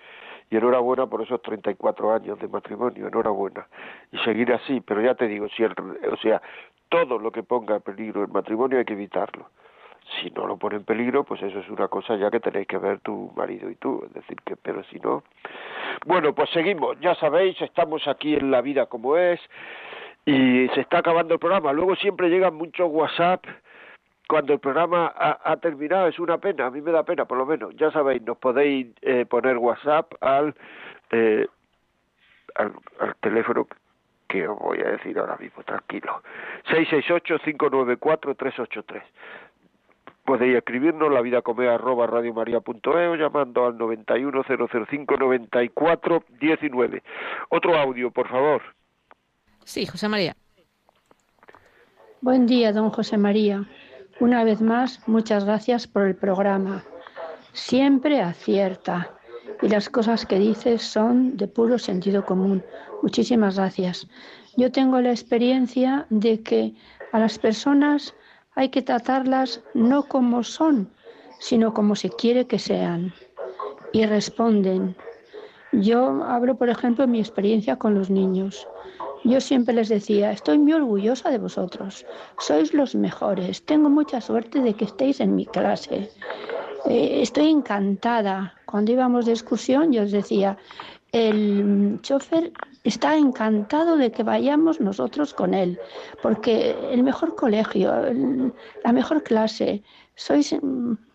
Y enhorabuena por esos 34 años de matrimonio, enhorabuena. Y seguir así, pero ya te digo, si el, o sea, todo lo que ponga en peligro el matrimonio hay que evitarlo si no lo pone en peligro, pues eso es una cosa ya que tenéis que ver tu marido y tú, es decir, que pero si no. Bueno, pues seguimos, ya sabéis, estamos aquí en la vida como es y se está acabando el programa. Luego siempre llegan muchos WhatsApp cuando el programa ha, terminado, es una pena, a mí me da pena por lo menos. Ya sabéis, nos podéis eh, poner WhatsApp al, eh, al, al teléfono que os voy a decir ahora mismo, tranquilo. 668-594-383. Podéis escribirnos la vida arroba o llamando al 910059419. Otro audio, por favor. Sí, José María. Buen día, don José María. Una vez más, muchas gracias por el programa. Siempre acierta y las cosas que dices son de puro sentido común. Muchísimas gracias. Yo tengo la experiencia de que a las personas hay que tratarlas no como son, sino como se quiere que sean. Y responden. Yo hablo, por ejemplo, mi experiencia con los niños. Yo siempre les decía, estoy muy orgullosa de vosotros, sois los mejores, tengo mucha suerte de que estéis en mi clase. Eh, estoy encantada. Cuando íbamos de excursión, yo les decía, el chofer está encantado de que vayamos nosotros con él, porque el mejor colegio, la mejor clase, sois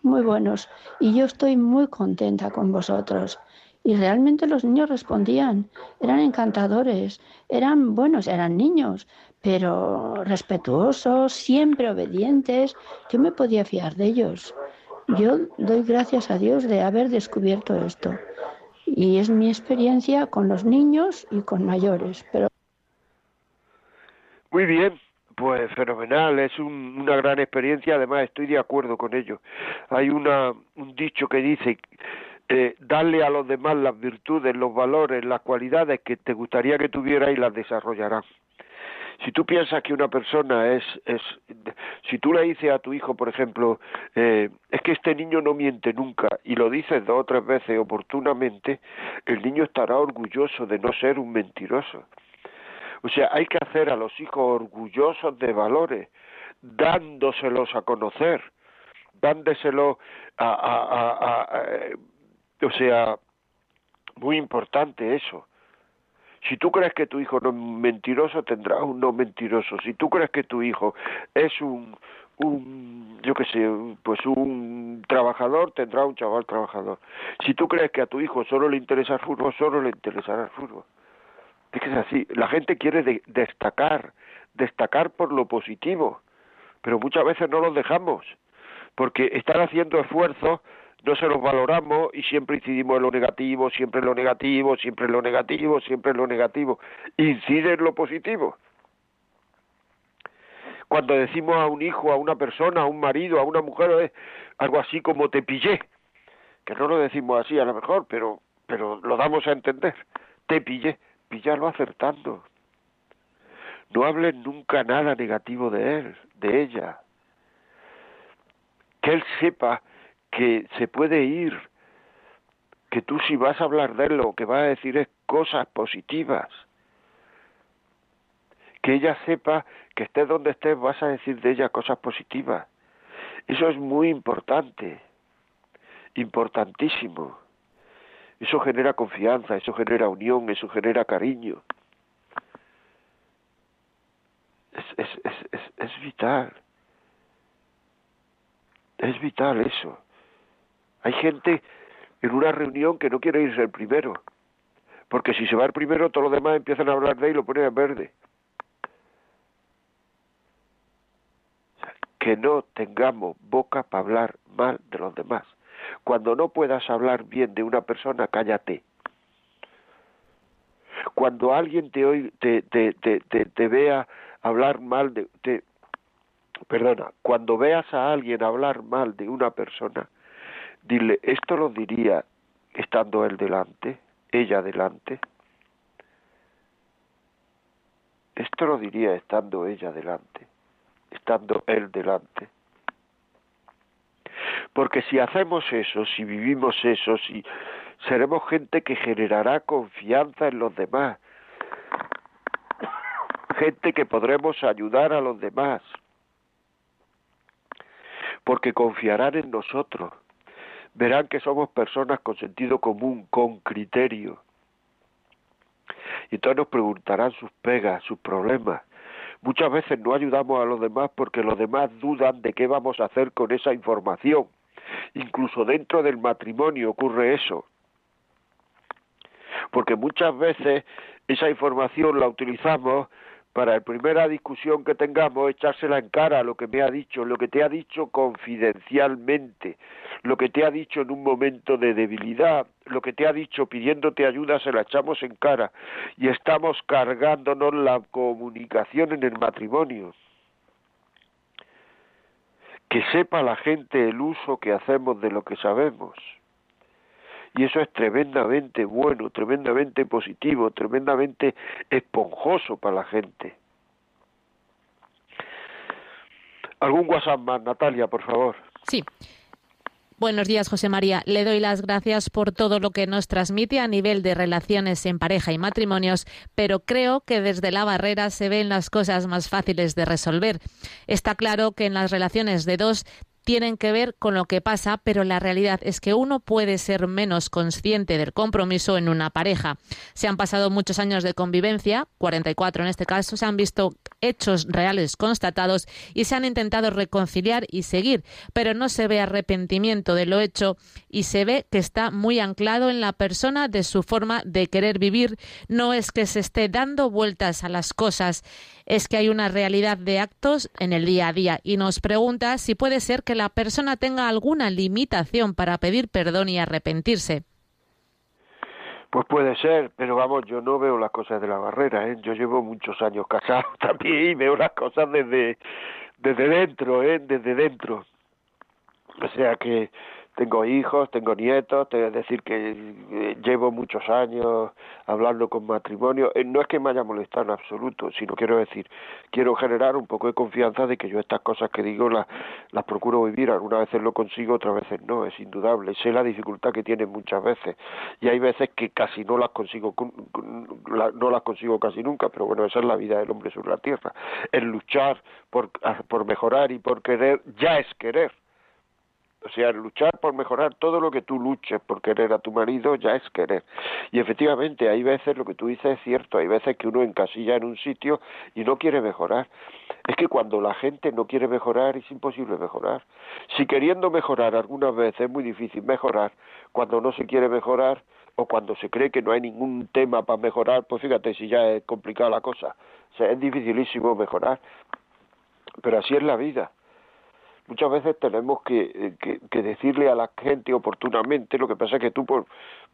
muy buenos y yo estoy muy contenta con vosotros. Y realmente los niños respondían, eran encantadores, eran buenos, eran niños, pero respetuosos, siempre obedientes. Yo me podía fiar de ellos. Yo doy gracias a Dios de haber descubierto esto. Y es mi experiencia con los niños y con mayores. Pero... Muy bien, pues fenomenal, es una gran experiencia, además estoy de acuerdo con ello. Hay una, un dicho que dice, eh, darle a los demás las virtudes, los valores, las cualidades que te gustaría que tuviera y las desarrollarán. Si tú piensas que una persona es, es si tú le dices a tu hijo, por ejemplo, eh, es que este niño no miente nunca y lo dices dos o tres veces oportunamente, el niño estará orgulloso de no ser un mentiroso. O sea, hay que hacer a los hijos orgullosos de valores, dándoselos a conocer, dándoselos a, a, a, a eh, o sea, muy importante eso. Si tú crees que tu hijo no es mentiroso, tendrás un no mentiroso. Si tú crees que tu hijo es un, un yo qué sé, pues un trabajador, tendrá un chaval trabajador. Si tú crees que a tu hijo solo le interesa el fútbol, solo le interesará el fútbol. Es que es así. La gente quiere destacar, destacar por lo positivo, pero muchas veces no los dejamos, porque están haciendo esfuerzos no se los valoramos y siempre incidimos en lo negativo, siempre en lo negativo, siempre en lo negativo, siempre en lo negativo. Incide en lo positivo. Cuando decimos a un hijo, a una persona, a un marido, a una mujer, algo así como te pillé, que no lo decimos así a lo mejor, pero, pero lo damos a entender. Te pillé, pillarlo acertando. No hables nunca nada negativo de él, de ella. Que él sepa que se puede ir, que tú si vas a hablar de él lo que vas a decir es cosas positivas, que ella sepa que estés donde estés vas a decir de ella cosas positivas. Eso es muy importante, importantísimo. Eso genera confianza, eso genera unión, eso genera cariño. Es, es, es, es, vital. Es vital eso. Hay gente en una reunión que no quiere irse el primero, porque si se va el primero, todos los demás empiezan a hablar de él y lo ponen en verde. Que no tengamos boca para hablar mal de los demás. Cuando no puedas hablar bien de una persona, cállate. Cuando alguien te, te, te, te, te vea hablar mal de... Te, perdona, cuando veas a alguien hablar mal de una persona, Dile, ¿esto lo diría estando él delante, ella delante? Esto lo diría estando ella delante, estando él delante. Porque si hacemos eso, si vivimos eso, si seremos gente que generará confianza en los demás, gente que podremos ayudar a los demás, porque confiarán en nosotros verán que somos personas con sentido común, con criterio. Y entonces nos preguntarán sus pegas, sus problemas. Muchas veces no ayudamos a los demás porque los demás dudan de qué vamos a hacer con esa información. Incluso dentro del matrimonio ocurre eso. Porque muchas veces esa información la utilizamos para la primera discusión que tengamos, echársela en cara lo que me ha dicho, lo que te ha dicho confidencialmente, lo que te ha dicho en un momento de debilidad, lo que te ha dicho pidiéndote ayuda se la echamos en cara y estamos cargándonos la comunicación en el matrimonio. Que sepa la gente el uso que hacemos de lo que sabemos. Y eso es tremendamente bueno, tremendamente positivo, tremendamente esponjoso para la gente. ¿Algún WhatsApp más, Natalia, por favor? Sí. Buenos días, José María. Le doy las gracias por todo lo que nos transmite a nivel de relaciones en pareja y matrimonios, pero creo que desde la barrera se ven las cosas más fáciles de resolver. Está claro que en las relaciones de dos tienen que ver con lo que pasa, pero la realidad es que uno puede ser menos consciente del compromiso en una pareja. Se han pasado muchos años de convivencia, 44 en este caso, se han visto hechos reales constatados y se han intentado reconciliar y seguir, pero no se ve arrepentimiento de lo hecho y se ve que está muy anclado en la persona de su forma de querer vivir. No es que se esté dando vueltas a las cosas, es que hay una realidad de actos en el día a día y nos pregunta si puede ser que la persona tenga alguna limitación para pedir perdón y arrepentirse. Pues puede ser, pero vamos, yo no veo las cosas de la barrera, ¿eh? Yo llevo muchos años casado también y veo las cosas desde, desde dentro, ¿eh? Desde dentro. O sea que tengo hijos, tengo nietos, voy decir que eh, llevo muchos años hablando con matrimonio. Eh, no es que me haya molestado en absoluto, sino quiero decir, quiero generar un poco de confianza de que yo estas cosas que digo las, las procuro vivir. Algunas veces lo consigo, otras veces no, es indudable. Sé la dificultad que tienen muchas veces y hay veces que casi no las consigo, no las consigo casi nunca, pero bueno, esa es la vida del hombre sobre la tierra. El luchar por, por mejorar y por querer ya es querer o sea, luchar por mejorar todo lo que tú luches por querer a tu marido ya es querer. Y efectivamente, hay veces lo que tú dices es cierto, hay veces que uno encasilla en un sitio y no quiere mejorar. Es que cuando la gente no quiere mejorar es imposible mejorar. Si queriendo mejorar algunas veces es muy difícil mejorar, cuando no se quiere mejorar o cuando se cree que no hay ningún tema para mejorar, pues fíjate si ya es complicada la cosa. Es dificilísimo mejorar. Pero así es la vida muchas veces tenemos que, que, decirle a la gente oportunamente, lo que pasa es que tú, por,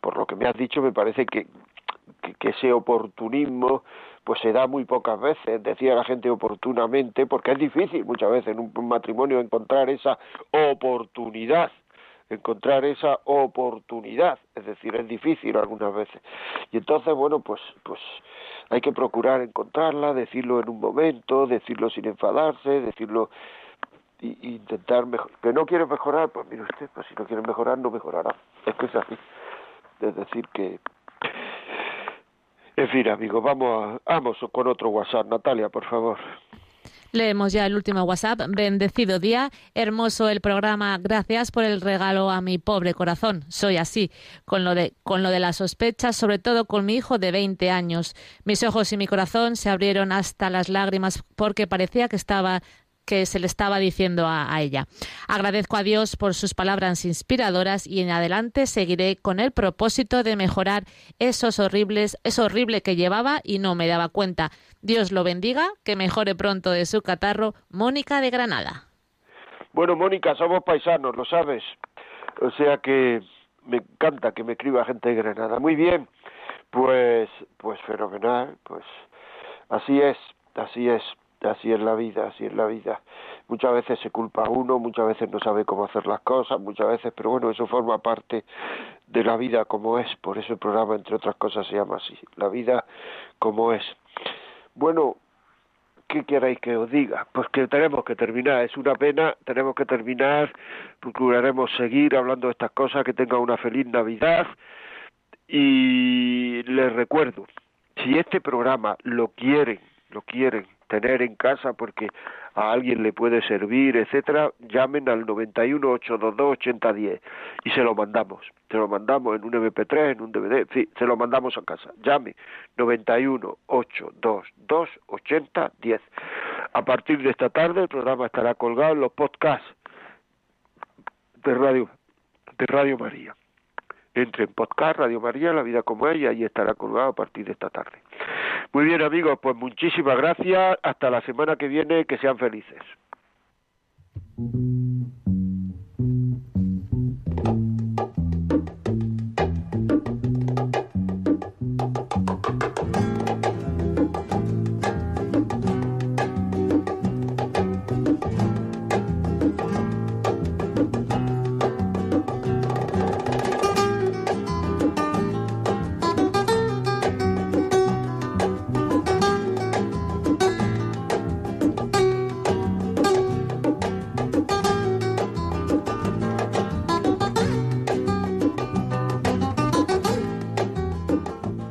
por lo que me has dicho, me parece que, que, ese oportunismo pues se da muy pocas veces, decir a la gente oportunamente, porque es difícil muchas veces en un matrimonio encontrar esa oportunidad encontrar esa oportunidad, es decir, es difícil algunas veces. Y entonces, bueno, pues pues hay que procurar encontrarla, decirlo en un momento, decirlo sin enfadarse, decirlo y, intentar mejor que no quiere mejorar pues mire usted pues si no quiere mejorar no mejorará es que es así es decir que en fin amigos vamos a, vamos con otro WhatsApp Natalia por favor Leemos ya el último WhatsApp. Bendecido día, hermoso el programa. Gracias por el regalo a mi pobre corazón. Soy así, con lo de, con lo de las sospechas, sobre todo con mi hijo de 20 años. Mis ojos y mi corazón se abrieron hasta las lágrimas porque parecía que estaba que se le estaba diciendo a, ella. Agradezco a Dios por sus palabras inspiradoras y en adelante seguiré con el propósito de mejorar esos horribles, eso horrible que llevaba y no me daba cuenta. Dios lo bendiga, que mejore pronto de su catarro, Mónica de Granada. Bueno, Mónica, somos paisanos, lo sabes. O sea que me encanta que me escriba gente de Granada. Muy bien, pues, pues fenomenal, pues así es, así es así es la vida, así es la vida. Muchas veces se culpa a uno, muchas veces no sabe cómo hacer las cosas, muchas veces, pero bueno, eso forma parte de la vida como es, por eso el programa, entre otras cosas, se llama así, la vida como es. Bueno, ¿qué queréis que os diga? Pues que tenemos que terminar, es una pena, tenemos que terminar, procuraremos seguir hablando de estas cosas, que tengan una feliz Navidad y les recuerdo, si este programa lo quieren, lo quieren tener en casa porque a alguien le puede servir, etcétera, llamen al 91 822 8010 y se lo mandamos. Se lo mandamos en un MP3, en un DVD, sí, se lo mandamos a casa. Llame 91 822 8010. A partir de esta tarde el programa estará colgado en los podcasts de Radio de Radio María. Entre en podcast Radio María, La Vida como ella, y estará colgado a partir de esta tarde. Muy bien amigos, pues muchísimas gracias. Hasta la semana que viene, que sean felices.